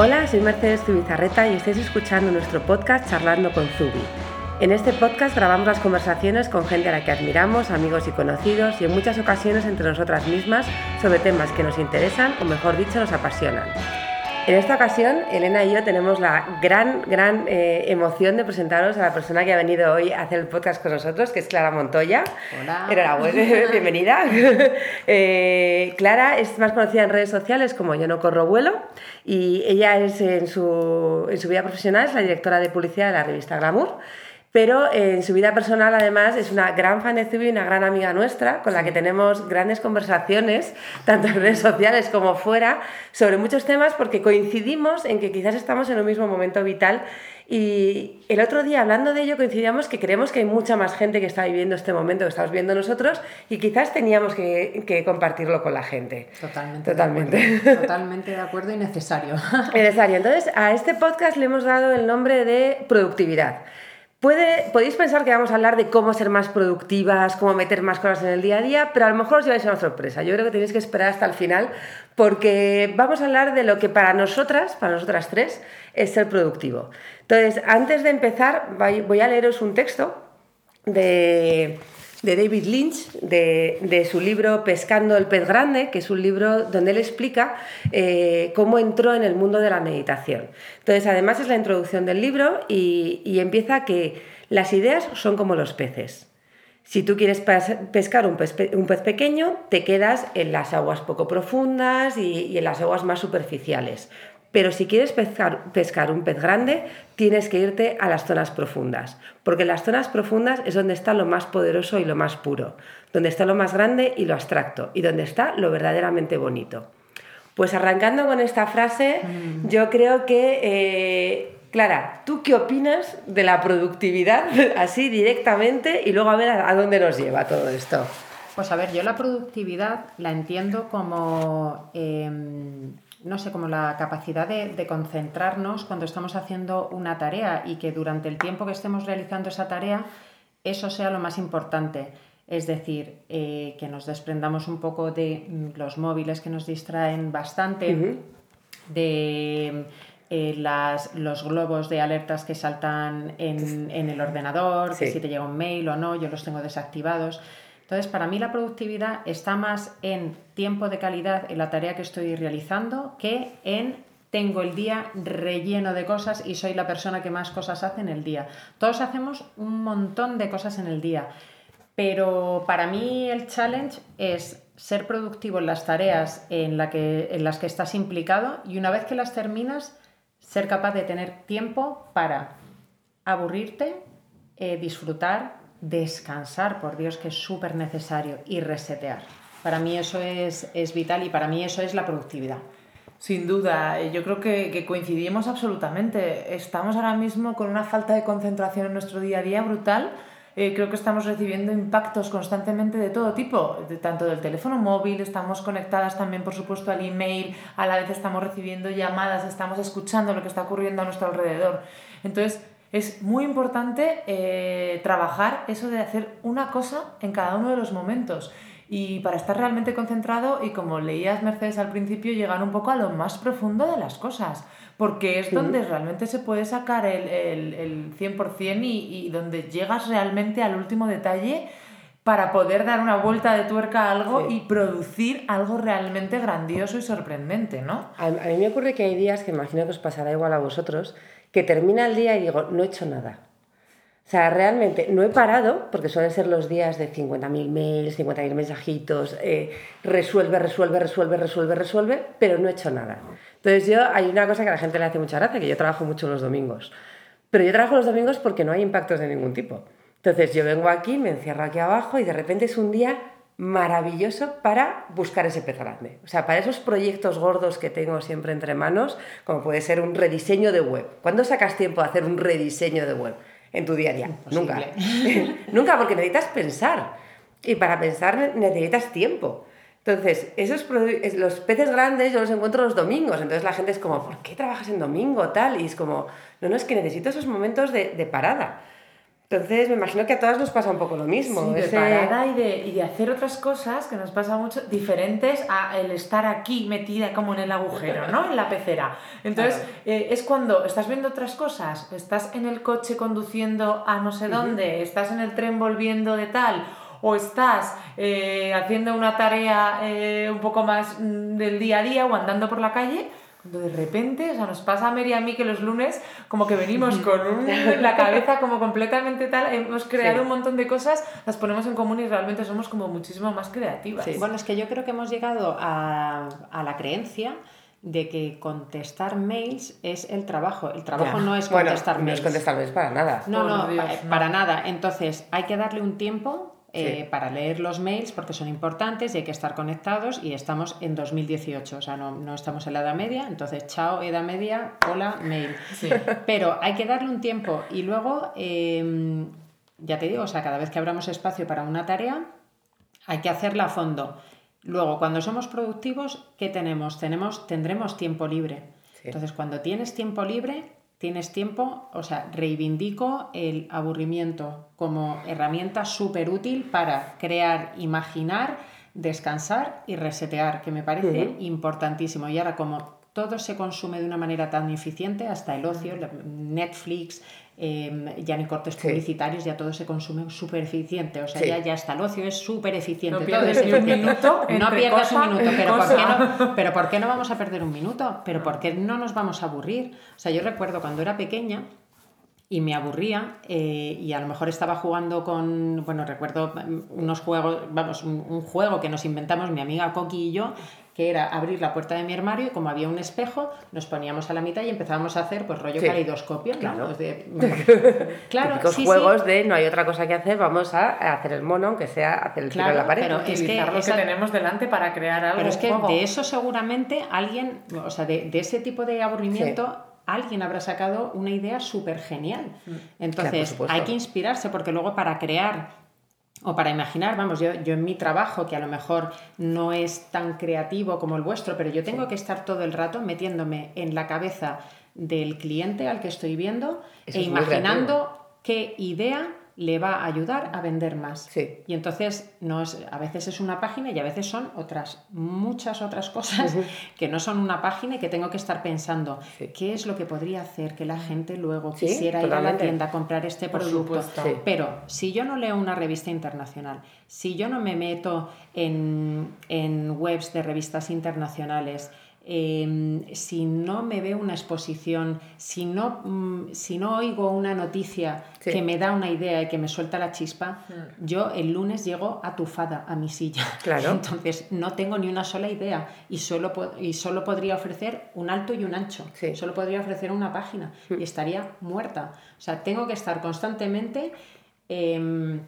Hola, soy Mercedes Zubizarreta y estáis escuchando nuestro podcast Charlando con Zubi. En este podcast grabamos las conversaciones con gente a la que admiramos, amigos y conocidos y en muchas ocasiones entre nosotras mismas sobre temas que nos interesan o mejor dicho nos apasionan. En esta ocasión, Elena y yo tenemos la gran, gran eh, emoción de presentaros a la persona que ha venido hoy a hacer el podcast con nosotros, que es Clara Montoya. Hola. Enhorabuena, bienvenida. Eh, Clara es más conocida en redes sociales como Yo no corro vuelo y ella es en su, en su vida profesional es la directora de publicidad de la revista Glamour pero en su vida personal además es una gran fan de Zubi y una gran amiga nuestra con la que tenemos grandes conversaciones, tanto en redes sociales como fuera, sobre muchos temas porque coincidimos en que quizás estamos en un mismo momento vital y el otro día hablando de ello coincidíamos que creemos que hay mucha más gente que está viviendo este momento que estamos viendo nosotros y quizás teníamos que, que compartirlo con la gente. Totalmente. Totalmente. De acuerdo. Totalmente de acuerdo y necesario. Necesario. Entonces a este podcast le hemos dado el nombre de productividad. Podéis pensar que vamos a hablar de cómo ser más productivas, cómo meter más cosas en el día a día, pero a lo mejor os lleváis una sorpresa. Yo creo que tenéis que esperar hasta el final porque vamos a hablar de lo que para nosotras, para nosotras tres, es ser productivo. Entonces, antes de empezar, voy a leeros un texto de, de David Lynch, de, de, su libro Pescando el pez grande, que es un libro donde él explica eh, cómo entró en el mundo de la meditación. Entonces, además es la introducción del libro y, y empieza que las ideas son como los peces. Si tú quieres pescar un pez, un pez, pequeño, te quedas en las aguas poco profundas y, y en las aguas más superficiales. Pero si quieres pescar, pescar, un pez grande, tienes que irte a las zonas profundas, porque en las zonas profundas es donde está lo más poderoso y lo más puro, donde está lo más grande y lo abstracto, y donde está lo verdaderamente bonito. Pues arrancando con esta frase, mm. yo creo que, eh, Clara, ¿tú qué opinas de la productividad así directamente y luego a ver a, a dónde nos lleva todo esto? Pues a ver, yo la productividad la entiendo como... Eh, no sé, como la capacidad de, de, concentrarnos cuando estamos haciendo una tarea y que durante el tiempo que estemos realizando esa tarea, eso sea lo más importante. Es decir, eh, que nos desprendamos un poco de los móviles que nos distraen bastante, uh -huh. de eh, las, los globos de alertas que saltan en, en el ordenador, sí. que si te llega un mail o no, yo los tengo desactivados. Entonces, para mí la productividad está más en tiempo de calidad en la tarea que estoy realizando que en tengo el día relleno de cosas y soy la persona que más cosas hace en el día. Todos hacemos un montón de cosas en el día, pero para mí el challenge es ser productivo en las tareas en, las que estás implicado y una vez que las terminas, ser capaz de tener tiempo para aburrirte, eh, disfrutar, descansar, por Dios, que es súper necesario, y resetear. Para mí eso es, es, vital y para mí eso es la productividad. Sin duda, yo creo que, que, coincidimos absolutamente. Estamos ahora mismo con una falta de concentración en nuestro día a día brutal. Eh, creo que estamos recibiendo impactos constantemente de todo tipo, de, tanto del teléfono móvil, estamos conectadas también, por supuesto, al email, a la vez estamos recibiendo llamadas, estamos escuchando lo que está ocurriendo a nuestro alrededor. Entonces, es muy importante eh, trabajar eso de hacer una cosa en cada uno de los momentos y para estar realmente concentrado y como leías Mercedes al principio llegar un poco a lo más profundo de las cosas porque es sí. donde realmente se puede sacar el, el, el 100% y, y donde llegas realmente al último detalle para poder dar una vuelta de tuerca a algo sí. y producir algo realmente grandioso y sorprendente, ¿no? A, a mí me ocurre que hay días que imagino que os pasará igual a vosotros, que termina el día y digo, no he hecho nada. O sea, realmente no he parado, porque suelen ser los días de 50.000 mails, 50.000 mensajitos, eh, resuelve, resuelve, resuelve, resuelve, resuelve, pero no he hecho nada. Entonces yo, hay una cosa que a la gente le hace mucha gracia, que yo trabajo mucho los domingos. Pero yo trabajo los domingos porque no hay impactos de ningún tipo. Entonces yo vengo aquí, me encierro aquí abajo y de repente es un día maravilloso para buscar ese pez grande. O sea, para esos proyectos gordos que tengo siempre entre manos, como puede ser un rediseño de web. ¿Cuándo sacas tiempo a hacer un rediseño de web en tu día a día? Imposible. Nunca. Nunca, porque necesitas pensar. Y para pensar necesitas tiempo. Entonces, esos los peces grandes yo los encuentro los domingos. Entonces la gente es como, ¿por qué trabajas en domingo? Tal. Y es como, no, no, es que necesito esos momentos de, de parada. Entonces, me imagino que a todas nos pasa un poco lo mismo. Sí, de ese- parada y de, y de hacer otras cosas que nos pasa mucho, diferentes a el estar aquí metida como en el agujero, ¿no? En la pecera. Entonces, eh, es cuando estás viendo otras cosas, estás en el coche conduciendo a no sé dónde, estás en el tren volviendo de tal, o estás eh, haciendo una tarea eh, un poco más mm, del día a día o andando por la calle. Cuando de repente, o sea, nos pasa a Mary y a mí que los lunes como que venimos con un, en la cabeza como completamente tal, hemos creado Sí. un montón de cosas, las ponemos en común y realmente somos como muchísimo más creativas. Bueno, es que yo creo que hemos llegado a, a la creencia de que contestar mails es el trabajo. El trabajo Ya. no es Bueno, contestar no mails. es contestar mails para nada. No, no, Dios, no. para nada. Entonces, hay que darle un tiempo eh, Sí. para leer los mails porque son importantes y hay que estar conectados y estamos en 2018, o sea, no, no estamos en la Edad Media, entonces, chao, Edad Media, hola, mail. Sí. Pero hay que darle un tiempo y luego, eh, ya te digo, o sea, cada vez que abramos espacio para una tarea, hay que hacerla a fondo. Luego, cuando somos productivos, ¿qué tenemos? tenemos tendremos tiempo libre. Sí. Entonces, cuando tienes tiempo libre, tienes tiempo, o sea, reivindico el aburrimiento como herramienta súper útil para crear, imaginar, descansar y resetear, que me parece importantísimo. Y ahora, como todo se consume de una manera tan eficiente, hasta el ocio, Netflix, eh, ya ni cortes Sí. publicitarios, ya todo se consume súper eficiente. O sea, Sí. ya, ya hasta el ocio es súper eficiente. No pierdes un minuto pierdas un minuto, pero ¿por, qué no, pero ¿por qué no vamos a perder un minuto? ¿Pero por qué no nos vamos a aburrir? O sea, yo recuerdo cuando era pequeña y me aburría eh, y a lo mejor estaba jugando con, bueno, recuerdo mm, unos juegos, vamos, un, un juego que nos inventamos mi amiga Coqui y yo, que era abrir la puerta de mi armario y como había un espejo, nos poníamos a la mitad y empezábamos a hacer pues rollo Sí. caleidoscopio, ¿no? Claro. Pues de- claro, Típicos sí, sí. juegos de no hay otra cosa que hacer, vamos a hacer el mono, aunque sea hacer el tiro Claro, en la pared. pero- es que Utilizar lo esa- que tenemos delante para crear algo. Pero es que juego. de eso seguramente alguien, o sea, de, de ese tipo de aburrimiento, alguien habrá sacado una idea súper genial. Entonces, Claro, por supuesto. hay que inspirarse porque luego para crear o para imaginar, vamos, yo, yo en mi trabajo, que a lo mejor no es tan creativo como el vuestro, pero yo tengo que estar todo el rato metiéndome en la cabeza del cliente al que estoy viendo Eso e es imaginando qué idea le va a ayudar a vender más. Sí. Y entonces no es, a veces es una página y a veces son otras, muchas otras cosas que no son una página y que tengo que estar pensando Sí. qué es lo que podría hacer que la gente luego Sí, quisiera ir a la tienda a comprar este Por producto. supuesto. Sí. Pero si yo no leo una revista internacional, si yo no me meto en, en webs de revistas internacionales, eh, si no me veo una exposición, si no, mm, si no oigo una noticia Sí. que me da una idea y que me suelta la chispa, yo el lunes llego atufada a mi silla. Claro. Entonces no tengo ni una sola idea y solo, y solo podría ofrecer un alto y un ancho. Sí. Solo podría ofrecer una página y estaría muerta. O sea, tengo que estar constantemente em,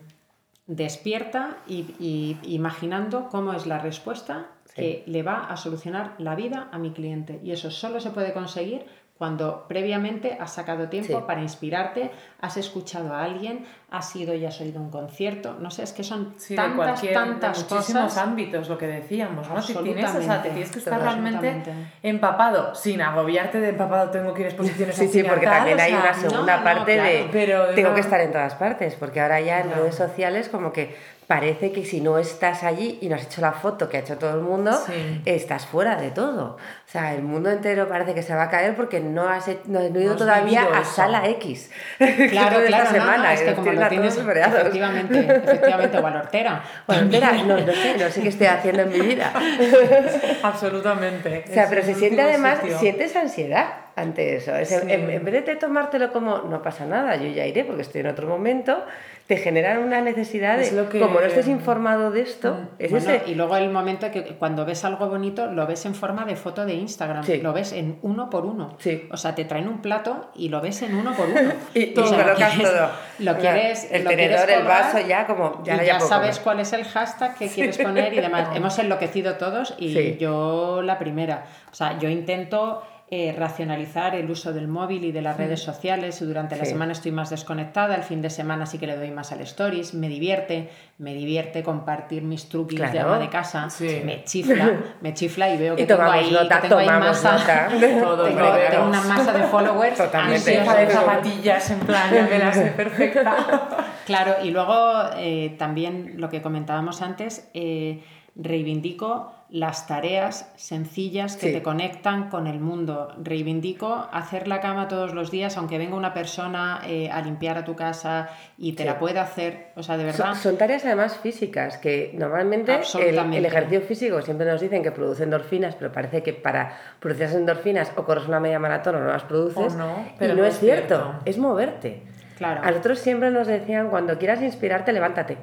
despierta y, y imaginando cómo es la respuesta que le va a solucionar la vida a mi cliente. Y eso solo se puede conseguir cuando previamente has sacado tiempo Sí. para inspirarte, has escuchado a alguien, has ido y has oído un concierto. No sé, es que son Sí, tantas, tantas de muchísimos cosas. ámbitos, lo que decíamos, ¿no? Si tienes, o sea, te Absolutamente. tienes que estar realmente empapado, sin agobiarte de empapado, tengo que ir a exposiciones Sí, sí, final, porque tal, también o hay sea, una segunda no, parte claro, de pero tengo una- que estar en todas partes, porque ahora ya en No. redes sociales como que parece que si no estás allí y no has hecho la foto que ha hecho todo el mundo, Sí. estás fuera de todo. O sea, el mundo entero parece que se va a caer porque no has, no has ido No todavía a eso. Sala X. Claro, claro, esta no, no, semana, es que como lo tienes, efectivamente, efectivamente, o a la hortera. No, no sé, no sé qué estoy haciendo en mi vida. Absolutamente. O sea, pero se siente además, sitio. sientes ansiedad ante eso. Es- Sí. en, en vez de tomártelo como no pasa nada, yo ya iré porque estoy en otro momento, te generan una necesidad de, lo que- como no estés informado de esto, Mm. es Bueno, ese. y luego el momento que cuando ves algo bonito, lo ves en forma de foto de Instagram, Sí. lo ves en uno por uno. Sí. O sea, te traen un plato y lo ves en uno por uno. Y, y O sea, lo quieres- todo. Lo quieres. el lo quieres tenedor, el vaso, ya como. Ya, y ya sabes comer. cuál es el hashtag que quieres poner y demás. Hemos enloquecido todos y yo la primera. O sea, yo intento eh, racionalizar el uso del móvil y de las redes sociales. Durante la semana estoy más desconectada, el fin de semana sí que le doy más al stories, me divierte, me divierte compartir mis truquis de ama de casa, Sí. me chifla, me chifla y veo que Y tengo ahí, nota, que tengo ahí tomamos masa, nota. Todo tengo, una masa de followers Totalmente. de zapatillas, en plan, ya me perfecta. Claro, y luego eh, también lo que comentábamos antes, eh, reivindico las tareas sencillas que Sí. te conectan con el mundo. Reivindico hacer la cama todos los días, aunque venga una persona eh, a limpiar a tu casa y te Sí. la pueda hacer. O sea, de verdad. Son, son tareas además físicas que normalmente el, ejercicio físico siempre nos dicen que produce endorfinas, pero parece que para producir esas endorfinas o corres una media maratón o no las produces. O no, y pero no no es es cierto, cierto. es moverte. Claro. A nosotros siempre nos decían, cuando quieras inspirarte, levántate.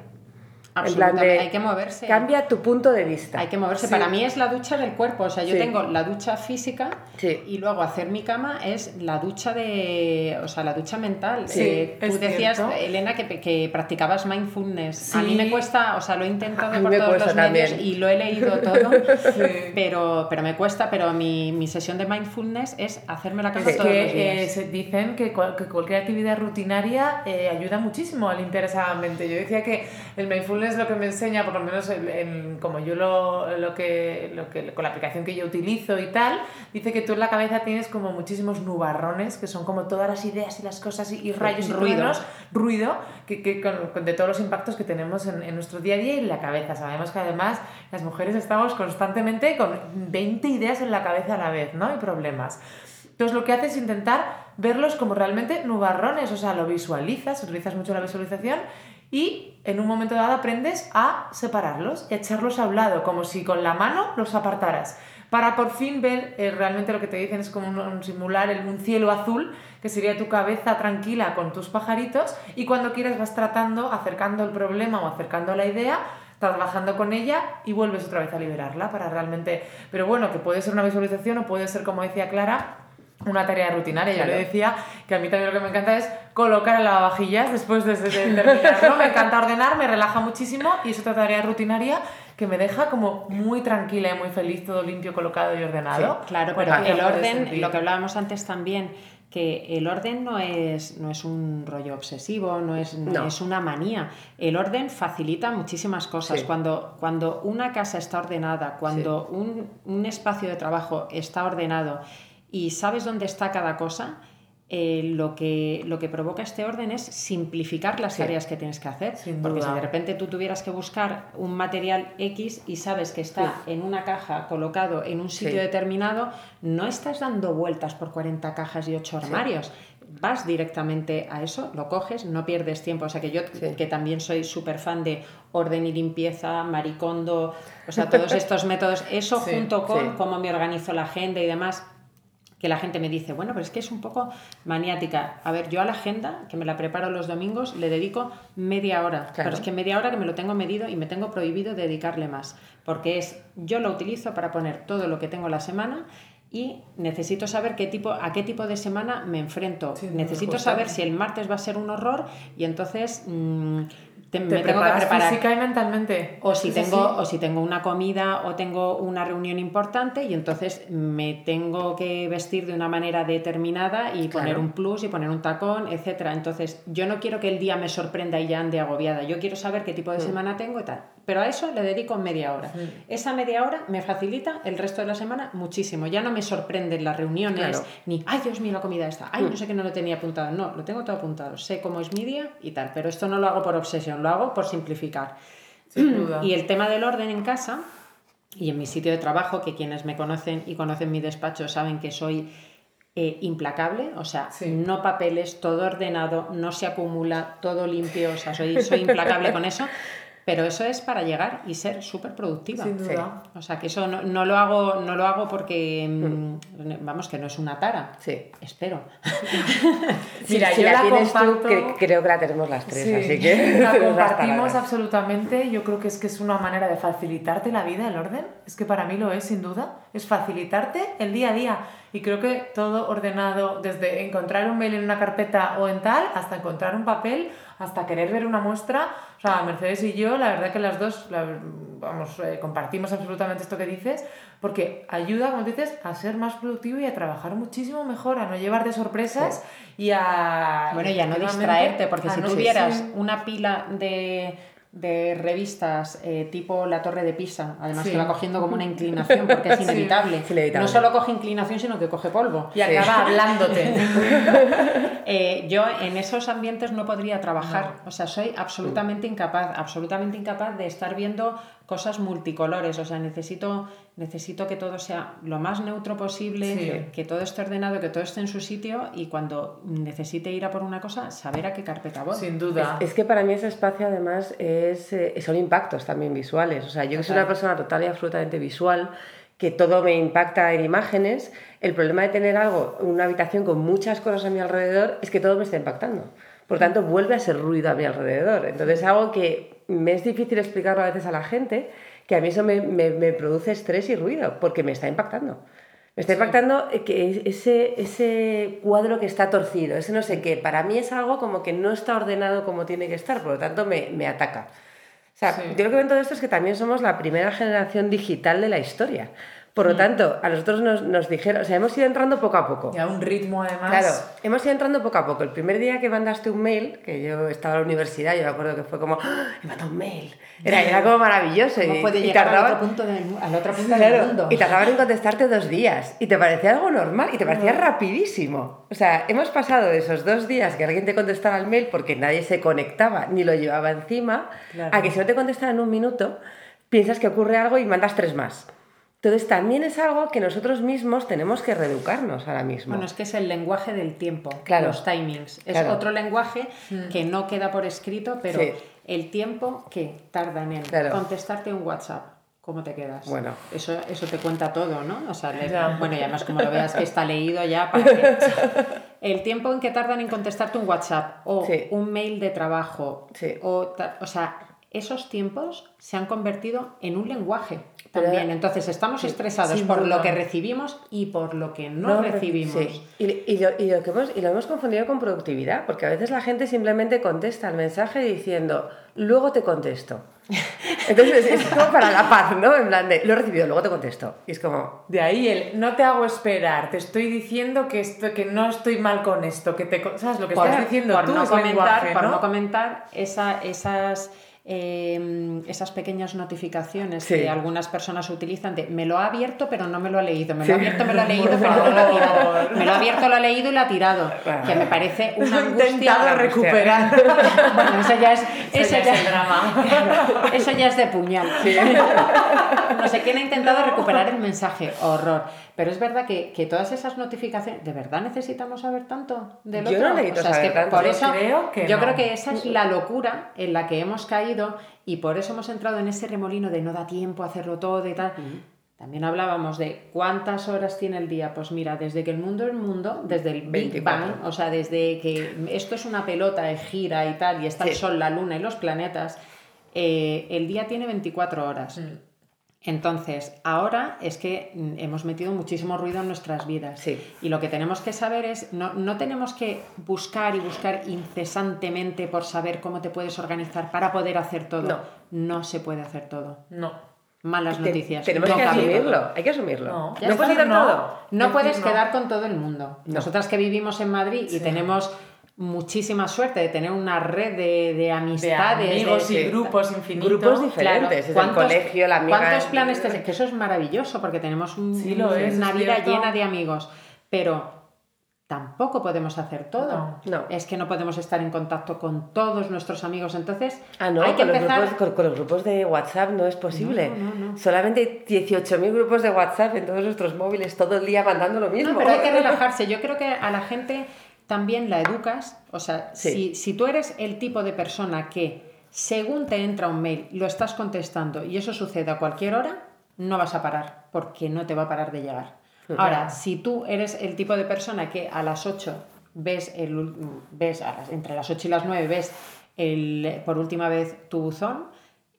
En plan de, hay que moverse. Cambia tu punto de vista. Hay que moverse. Sí. Para mí es la ducha del cuerpo. O sea, yo Sí. tengo la ducha física Sí. y luego hacer mi cama es la ducha de. O sea, la ducha mental. Eh, tú decías, cierto. Elena, que, que practicabas mindfulness. A mí me cuesta, o sea, lo he intentado por todos los medios también. y lo he leído todo. Pero, pero me cuesta. Pero mi, mi sesión de mindfulness es hacerme la cama todos los que días. eh, dicen que, cual- que cualquier actividad rutinaria eh, ayuda muchísimo a limpiar esa mente. Yo decía que el mindfulness lo que me enseña, por lo menos en- en- como yo lo, lo que, lo que con la aplicación que yo utilizo y tal, dice que tú en la cabeza tienes como muchísimos nubarrones, que son como todas las ideas y las cosas y, y rayos y truenos, ruido, que, que con, con- de todos los impactos que tenemos en, en nuestro día a día y en la cabeza. Sabemos que además las mujeres estamos constantemente con 20 ideas en la cabeza a la vez, ¿no? Y problemas. Entonces lo que haces es intentar verlos como realmente nubarrones, o sea, lo visualizas, utilizas mucho la visualización y en un momento dado aprendes a separarlos y echarlos a un lado, como si con la mano los apartaras, para por fin ver eh, realmente lo que te dicen es como un simular el- un cielo azul, que sería tu cabeza tranquila con tus pajaritos y cuando quieras vas tratando, acercando el problema o acercando la idea trabajando con ella y vuelves otra vez a liberarla para realmente... Pero bueno, que puede ser una visualización o puede ser, como decía Clara, una tarea rutinaria. Yo Claro. le decía que a mí también lo que me encanta es colocar el lavavajillas después de, de terminarlo. Me encanta ordenar, me relaja muchísimo y es otra tarea rutinaria que me deja como muy tranquila y muy feliz, todo limpio, colocado y ordenado. Claro, pero el puede orden, lo que hablábamos antes también, que el orden no es, no es un rollo obsesivo, no es, no es una manía. El orden facilita muchísimas cosas. Sí. Cuando, cuando una casa está ordenada, cuando un, un espacio de trabajo está ordenado y sabes dónde está cada cosa, eh, lo, que, lo que provoca este orden es simplificar las Sí. tareas que tienes que hacer. Sin Porque duda. si de repente tú tuvieras que buscar un material X y sabes que está en una caja colocado en un sitio Sí. determinado, no estás dando vueltas por 40 cajas y 8 armarios. Vas directamente a eso, lo coges, no pierdes tiempo. O sea que yo, que también soy súper fan de orden y limpieza, maricondo, o sea, todos estos métodos, eso junto con cómo me organizo la agenda y demás, que la gente me dice, bueno, pero es que es un poco maniática. A ver, yo a la agenda, que me la preparo los domingos, le dedico media hora. Claro. Pero es que media hora que me lo tengo medido y me tengo prohibido dedicarle más. Porque es, yo lo utilizo para poner todo lo que tengo la semana y necesito saber qué tipo, a qué tipo de semana me enfrento. Sí, necesito saber si el martes va a ser un horror y entonces mm, te- Te me tengo que preparar. física y mentalmente. O si, tengo, o si tengo una comida o tengo una reunión importante y entonces me tengo que vestir de una manera determinada y Claro. poner un plus y poner un tacón, etcétera. Entonces, yo no quiero que el día me sorprenda y ya ande agobiada. Yo quiero saber qué tipo de semana tengo y tal. Pero a eso le dedico media hora. Esa media hora me facilita el resto de la semana muchísimo. Ya no me sorprenden las reuniones, Claro. ni, ay Dios mío, la comida está, ay, no sé que no lo tenía apuntado. No, lo tengo todo apuntado. Sé cómo es mi día y tal. Pero esto no lo hago por obsesión, lo hago por simplificar. Sin duda. Y el tema del orden en casa y en mi sitio de trabajo, que quienes me conocen y conocen mi despacho saben que soy eh, implacable, o sea, Sí. no papeles, todo ordenado, no se acumula, todo limpio, o sea, soy, soy implacable con eso, pero eso es para llegar y ser súper productiva. Sin duda. O sea, que eso no, no lo hago, no lo hago porque, mm, vamos, que no es una tara. Sí. Espero. Mira, si yo la, tú, comparto- cre- creo que la tenemos las tres, Sí, así que la compartimos absolutamente. Yo creo que es que es una manera de facilitarte la vida, el orden. Es que para mí lo es, sin duda. es facilitarte el día a día. Y creo que todo ordenado, desde encontrar un mail en una carpeta o en tal, hasta encontrar un papel, hasta querer ver una muestra. O sea, Mercedes y yo, la verdad que las dos, vamos, eh, compartimos absolutamente esto que dices, porque ayuda, como dices, a ser más productivo y a trabajar muchísimo mejor, a no llevarte sorpresas y a... Bueno, y a no distraerte, porque si tuvieras una pila de de revistas eh, tipo La Torre de Pisa, además que va cogiendo como una inclinación porque es inevitable. No solo coge inclinación, sino que coge polvo. Y acaba hablándote. Eh, yo en esos ambientes no podría trabajar, o sea, soy absolutamente incapaz, absolutamente incapaz de estar viendo cosas multicolores, o sea, necesito, necesito que todo sea lo más neutro posible, que, todo esté ordenado, que todo esté en su sitio y cuando necesite ir a por una cosa, saber a qué carpeta voy. Sin duda. Es, que para mí ese espacio además es, eh, son impactos también visuales, o sea, yo que soy una persona total y absolutamente visual, que todo me impacta en imágenes, el problema de tener algo, una habitación con muchas cosas a mi alrededor, es que todo me está impactando. Por tanto, vuelve a ser ruido a mi alrededor. Entonces, algo que me es difícil explicarlo a veces a la gente, que a mí eso me, me, produce estrés y ruido, porque me está impactando. Me está impactando que ese, ese cuadro que está torcido, ese no sé qué, para mí es algo como que no está ordenado como tiene que estar, por lo tanto me, me ataca. O sea, yo lo que veo en todo esto es que también somos la primera generación digital de la historia. Por lo mm. tanto, a nosotros nos, nos, dijeron, o sea, hemos ido entrando poco a poco. Y a un ritmo además. Claro, hemos ido entrando poco a poco. El primer día que mandaste un mail, que yo estaba en la universidad, yo me acuerdo que fue como, ¡Ah! he mandado un mail. Era, era como maravilloso. y, puede llegar al otro punto, del, al otro punto del mundo? Y tardaban en contestarte dos días. Y te parecía algo normal y te parecía rapidísimo. O sea, hemos pasado de esos dos días que alguien te contestaba el mail porque nadie se conectaba ni lo llevaba encima, a que si no te contestaran en un minuto, piensas que ocurre algo y mandas tres más. Entonces también es algo que nosotros mismos tenemos que reeducarnos ahora mismo. Bueno, es que es el lenguaje del tiempo, los timings. Es otro lenguaje mm. que no queda por escrito, pero el tiempo que tarda en contestarte un WhatsApp. ¿Cómo te quedas? Bueno. Eso, eso te cuenta todo, ¿no? O sea, bueno, y además como lo veas que está leído ya, el tiempo en que tardan en contestarte un WhatsApp o un mail de trabajo, o, o sea, esos tiempos se han convertido en un lenguaje también. Entonces estamos estresados por lo que recibimos y por lo que no, recibimos. Y, y, lo, y, lo que hemos, y lo hemos confundido con productividad, porque a veces la gente simplemente contesta el mensaje diciendo, luego te contesto. Entonces es como para la paz, ¿no? En plan de, lo he recibido, luego te contesto. Y es como... De ahí el, no te hago esperar, te estoy diciendo que, esto, que no estoy mal con esto, que te... ¿Sabes lo que estás diciendo tú? No comentar, Por no comentar esa, esas Em, esas pequeñas notificaciones que algunas personas utilizan de me lo ha abierto pero no me lo ha leído, me lo ha abierto, me lo ha leído pero no lo ha tirado, me lo ha abierto, lo ha leído y lo ha tirado, que me parece una angustia. intentado recuperar. bueno, eso ya es, eso, ya, es drama. eso ya es de puñal. no sé quién ha intentado recuperar el mensaje, horror. Pero es verdad que, que, todas esas notificaciones, ¿de verdad necesitamos saber tanto del otro? Yo no necesito saber tanto. Por eso, creo que yo creo que esa es la locura en la que hemos caído y por eso hemos entrado en ese remolino de no da tiempo a hacerlo todo y tal. También hablábamos de cuántas horas tiene el día. Pues mira, desde que el mundo es mundo, desde el Big Bang, o sea, desde que esto es una pelota de gira y tal, y está el Sol, la Luna y los planetas, eh, el día tiene 24 horas. Entonces, ahora es que mm, hemos metido muchísimo ruido en nuestras vidas. Y lo que tenemos que saber es, no, no, tenemos que buscar y buscar incesantemente por saber cómo te puedes organizar para poder hacer todo. No, no se puede hacer todo. No. Malas noticias. tenemos que asumirlo, hay que asumirlo. No, no puedes, todo. no puedes quedar con todo el mundo. Nosotras que vivimos en Madrid y tenemos muchísima suerte de tener una red de, de amistades. amigos y grupos infinitos. Grupos diferentes, el colegio, la amiga... ¿Cuántos planes te... Que eso es maravilloso porque tenemos una vida llena de amigos, pero tampoco podemos hacer todo. No, Es que no podemos estar en contacto con todos nuestros amigos, entonces ah, no, hay que con empezar... Los grupos, con, los grupos de WhatsApp no es posible. Solamente 18.000 grupos de WhatsApp en todos nuestros móviles todo el día mandando lo mismo. pero hay que relajarse. Yo creo que a la gente también la educas. O sea, si, si tú eres el tipo de persona que según te entra un mail lo estás contestando y eso sucede a cualquier hora, no vas a parar porque no te va a parar de llegar. Ahora, si tú eres el tipo de persona que a las 8 ves, el, ves entre las 8 y las 9 ves el, por última vez tu buzón,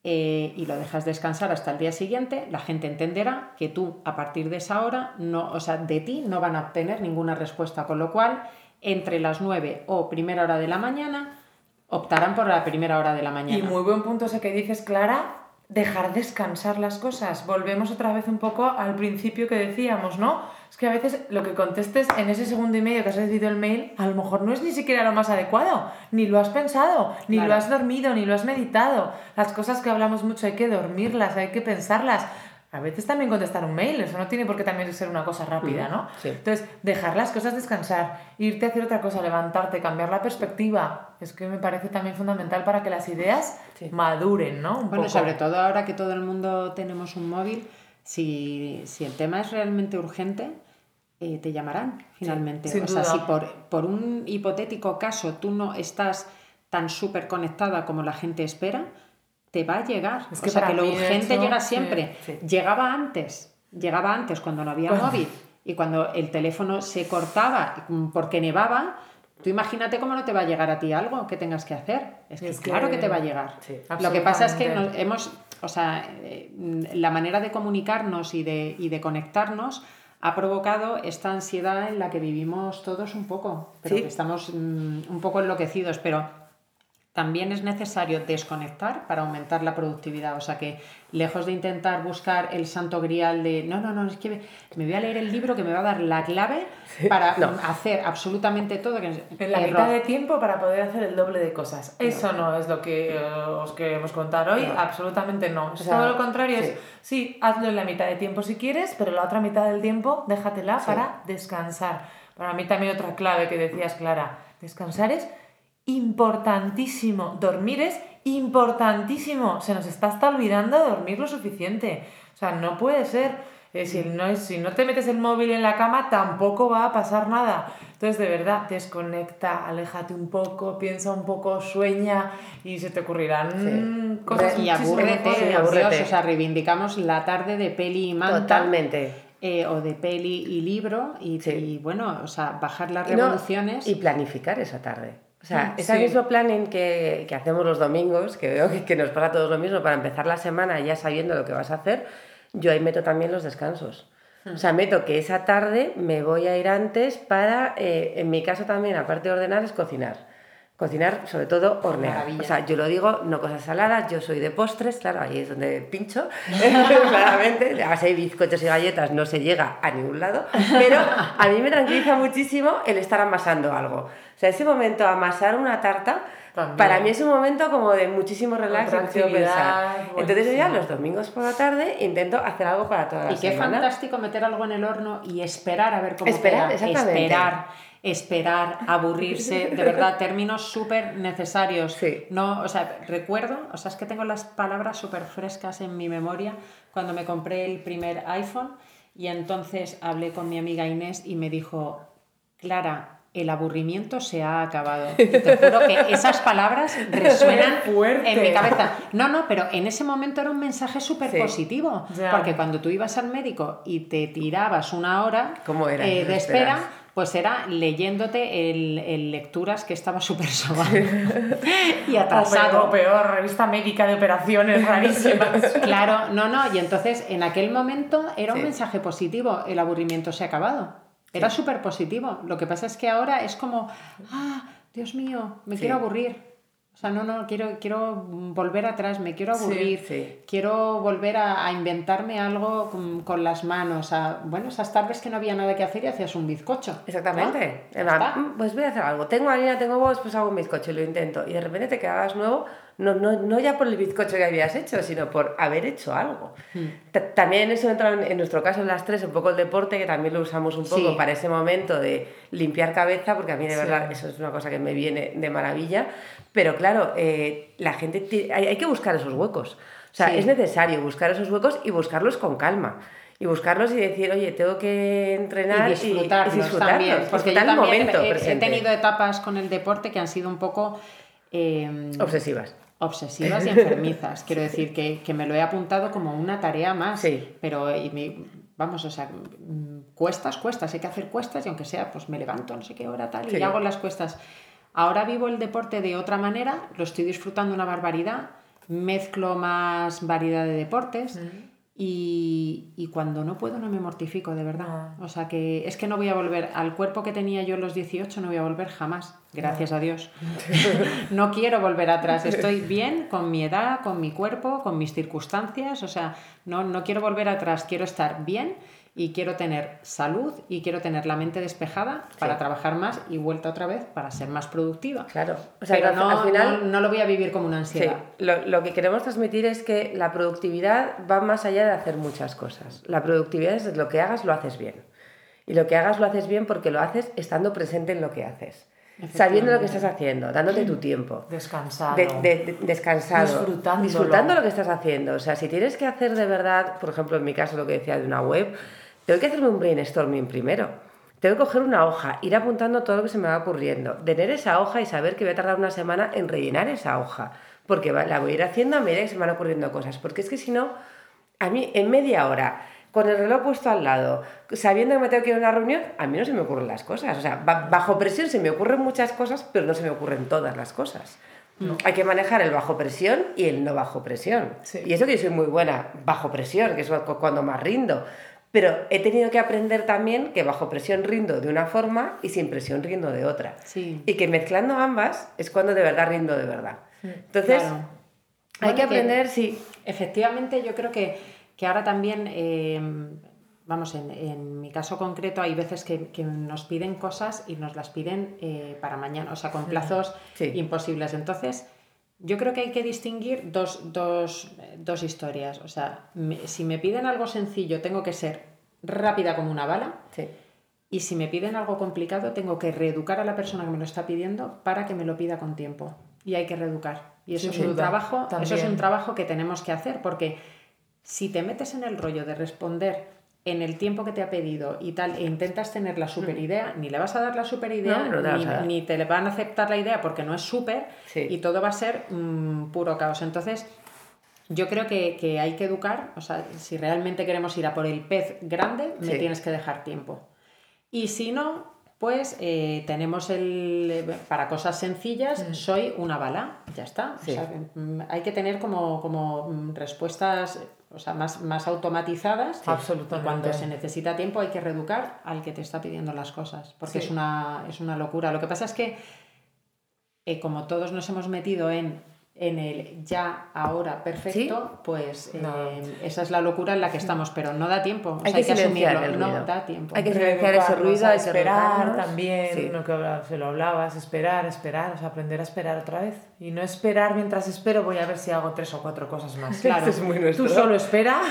eh, y lo dejas descansar hasta el día siguiente, la gente entenderá que tú a partir de esa hora, no, o sea, de ti no van a obtener ninguna respuesta, con lo cual entre las 9 o primera hora de la mañana optarán por la primera hora de la mañana. Y muy buen punto ese que dices, Clara, dejar descansar las cosas. Volvemos otra vez un poco al principio que decíamos, ¿no? Es que a veces lo que contestes en ese segundo y medio que has recibido el mail, a lo mejor no es ni siquiera lo más adecuado, ni lo has pensado, ni lo has dormido, ni lo has meditado. Las cosas que hablamos mucho hay que dormirlas, hay que pensarlas. A veces también contestar un mail, eso no tiene por qué también ser una cosa rápida, ¿no? Entonces, dejar las cosas descansar, irte a hacer otra cosa, levantarte, cambiar la perspectiva, es que me parece también fundamental para que las ideas maduren, ¿no? bueno, sobre todo ahora que todo el mundo tenemos un móvil, si, el tema es realmente urgente, eh, te llamarán finalmente. o sea, si por, por, un hipotético caso tú no estás tan súper conectada como la gente espera, te va a llegar. o sea, que lo urgente llega siempre. Llegaba antes, llegaba antes cuando no había móvil y cuando el teléfono se cortaba porque nevaba. Tú imagínate cómo no te va a llegar a ti algo que tengas que hacer. Es que claro que te va a llegar. Lo que pasa es que hemos o sea, eh, la manera de comunicarnos y de, y de conectarnos ha provocado esta ansiedad en la que vivimos todos un poco, pero que estamos mm, un poco enloquecidos, pero también es necesario desconectar para aumentar la productividad. O sea que lejos de intentar buscar el santo grial de no, no, no, es que me voy a leer el libro que me va a dar la clave para hacer absolutamente todo. Que... En la mitad de tiempo para poder hacer el doble de cosas. Eso no es lo que eh, os queremos contar hoy, absolutamente no. todo lo contrario es, sí, hazlo en la mitad de tiempo si quieres, pero la otra mitad del tiempo déjatela para descansar. Para mí también otra clave que decías, Clara, descansar es importantísimo. Dormir es importantísimo. Se nos está hasta olvidando dormir lo suficiente. O sea, no puede ser. Eh, si, no, si no te metes el móvil en la cama, tampoco va a pasar nada. Entonces, de verdad, desconecta, aléjate un poco, piensa un poco, sueña y se te ocurrirán cosas Y aburrete, aburrete. O sea, reivindicamos la tarde de peli y manta. Totalmente. Eh, o de peli y libro y, bueno, o sea, bajar las revoluciones. y planificar esa tarde. O sea, ese mismo planning que, que, hacemos los domingos, que veo que, que, nos pasa a todos lo mismo, para empezar la semana ya sabiendo lo que vas a hacer, yo ahí meto también los descansos. O sea, meto que esa tarde me voy a ir antes para, eh, en mi caso también, aparte de ordenar, es cocinar. Cocinar, sobre todo, hornear. O sea, yo lo digo, no cosas saladas, yo soy de postres, claro, ahí es donde pincho, claramente. A base bizcochos y galletas no se llega a ningún lado, pero a mí me tranquiliza muchísimo el estar amasando algo. O sea, ese momento, amasar una tarta, para mí es un momento como de muchísimo relax pensar. Entonces yo ya los domingos por la tarde intento hacer algo para toda la y semana. Y qué fantástico meter algo en el horno y esperar a ver cómo esperar, Exactamente. Esperar esperar, aburrirse, de verdad, términos súper necesarios. No, o sea, recuerdo, o sea, es que tengo las palabras súper frescas en mi memoria cuando me compré el primer iPhone y entonces hablé con mi amiga Inés y me dijo, Clara, el aburrimiento se ha acabado. Y te juro que esas palabras resuenan en mi cabeza. No, no, pero en ese momento era un mensaje súper positivo. Porque cuando tú ibas al médico y te tirabas una hora eh, de espera, pues era leyéndote el, lecturas que estaba súper sobado y atrasado. O peor, revista médica de operaciones rarísimas. claro, no, no, y entonces en aquel momento era un mensaje positivo, el aburrimiento se ha acabado. Era súper positivo. Lo que pasa es que ahora es como, ah, Dios mío, me quiero aburrir. O sea, no, no, quiero, quiero volver atrás, me quiero aburrir, quiero volver a, inventarme algo con, las manos. A, bueno, esas tardes que no había nada que hacer y hacías un bizcocho. Exactamente. Mm, pues voy a hacer algo. Tengo harina, tengo vos, pues hago un bizcocho y lo intento. Y de repente te quedas nuevo no, no, no, ya por el bizcocho que habías hecho, sino por haber hecho algo. Hmm. También eso entra en, nuestro caso en las tres, un poco el deporte, que también lo usamos un poco para ese momento de limpiar cabeza, porque a mí de verdad eso es una cosa que me viene de maravilla. Pero claro, eh, la gente hay, hay, que buscar esos huecos. O sea, es necesario buscar esos huecos y buscarlos con calma y buscarlos y decir, oye, tengo que entrenar y disfrutarlos, también, porque yo también he, tenido etapas con el deporte que han sido un poco eh, obsesivas obsesivas y enfermizas. Quiero decir que, que, me lo he apuntado como una tarea más. Sí. Pero y vamos, o sea, cuestas, cuestas, hay que hacer cuestas y aunque sea, pues me levanto no sé qué hora tal y hago las cuestas. Ahora vivo el deporte de otra manera, lo estoy disfrutando una barbaridad. mezclo más variedad de deportes. Y, y, cuando no puedo no me mortifico, de verdad. O sea que es que no voy a volver al cuerpo que tenía yo en los 18, no voy a volver jamás, gracias a Dios. no quiero volver atrás, estoy bien con mi edad, con mi cuerpo, con mis circunstancias, o sea, no, no quiero volver atrás, quiero estar bien y quiero tener salud y quiero tener la mente despejada para trabajar más y vuelta otra vez para ser más productiva. Claro, o sea, Pero no, al final no, lo voy a vivir como una ansiedad. Sí. Lo, lo, que queremos transmitir es que la productividad va más allá de hacer muchas cosas. La productividad es lo que hagas lo haces bien. Y lo que hagas lo haces bien porque lo haces estando presente en lo que haces. Sabiendo lo que estás haciendo, dándote tu tiempo. Descansado. descansado. Disfrutando. Disfrutando lo que estás haciendo. O sea, si tienes que hacer de verdad, por ejemplo, en mi caso, lo que decía de una web, tengo que hacerme un brainstorming primero. Tengo que coger una hoja, ir apuntando todo lo que se me va ocurriendo, tener esa hoja y saber que voy a tardar una semana en rellenar esa hoja, porque la voy a ir haciendo a medida que se me van ocurriendo cosas, porque es que si no, a mí en media hora, con el reloj puesto al lado, sabiendo que me tengo que ir a una reunión, a mí no se me ocurren las cosas. O sea, bajo presión se me ocurren muchas cosas, pero no se me ocurren todas las cosas. Hay que manejar el bajo presión y el no bajo presión. Y eso que yo soy muy buena bajo presión, que es cuando más rindo. Pero he tenido que aprender también que bajo presión rindo de una forma y sin presión rindo de otra. Y que mezclando ambas es cuando de verdad rindo de verdad. Entonces, hay que aprender, sí. Efectivamente, yo creo que, que ahora también, em, vamos, en, en, mi caso concreto hay veces que, que, nos piden cosas y nos las piden eh, para mañana, o sea, con plazos imposibles. Entonces, yo creo que hay que distinguir dos, dos, dos historias. O sea, si me piden algo sencillo, tengo que ser rápida como una bala. Y si me piden algo complicado, tengo que reeducar a la persona que me lo está pidiendo para que me lo pida con tiempo. Y hay que reeducar. Y eso, es, un trabajo, eso es un trabajo que tenemos que hacer porque si te metes en el rollo de responder en el tiempo que te ha pedido y tal, e intentas tener la super mm. idea, ni le vas a dar la super idea, ni, te le van a aceptar la idea porque no es súper, y todo va a ser mm, puro caos. Entonces, yo creo que, hay que educar, o sea, si realmente queremos ir a por el pez grande, me tienes que dejar tiempo. Y si no, pues eh, tenemos el. Para cosas sencillas, mm. soy una bala, ya está. hay que tener como, como respuestas o sea, más, más automatizadas. Absolutamente. cuando se necesita tiempo hay que reeducar al que te está pidiendo las cosas, porque es, una, es una locura. Lo que pasa es que, eh, como todos nos hemos metido en en el ya, ahora, perfecto, pues eh, esa es la locura en la que estamos, pero no da tiempo. hay, que, asumirlo, no da tiempo. Hay que silenciar ese ruido, esperar también, lo que se lo hablabas, esperar, esperar, o sea, aprender a esperar otra vez. Y no esperar mientras espero, voy a ver si hago tres o cuatro cosas más. Claro, es muy tú solo espera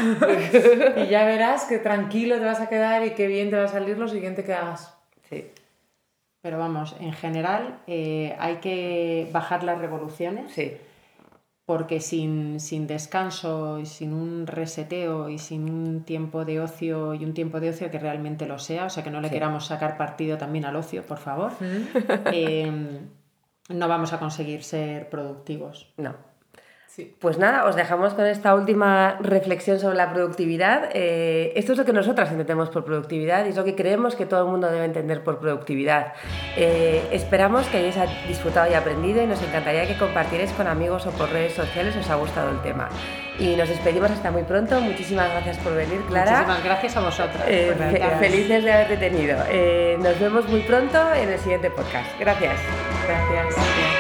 y ya verás que tranquilo te vas a quedar y qué bien te va a salir lo siguiente que hagas. Sí. Pero vamos, en general eh, hay que bajar las revoluciones. Sí porque sin, sin, descanso y sin un reseteo y sin un tiempo de ocio y un tiempo de ocio que realmente lo sea, o sea que no le queramos sacar partido también al ocio, por favor, em, no vamos a conseguir ser productivos. No. Pues nada, os dejamos con esta última reflexión sobre la productividad. Eh, esto es lo que nosotras entendemos por productividad y es lo que creemos que todo el mundo debe entender por productividad. Eh, esperamos que hayáis disfrutado y aprendido y nos encantaría que compartierais con amigos o por redes sociales si os ha gustado el tema. Y nos despedimos hasta muy pronto. Muchísimas gracias por venir, Clara. Muchísimas gracias a vosotras. Eh, felices de haberte tenido. nos vemos muy pronto en el siguiente podcast. Gracias. Gracias.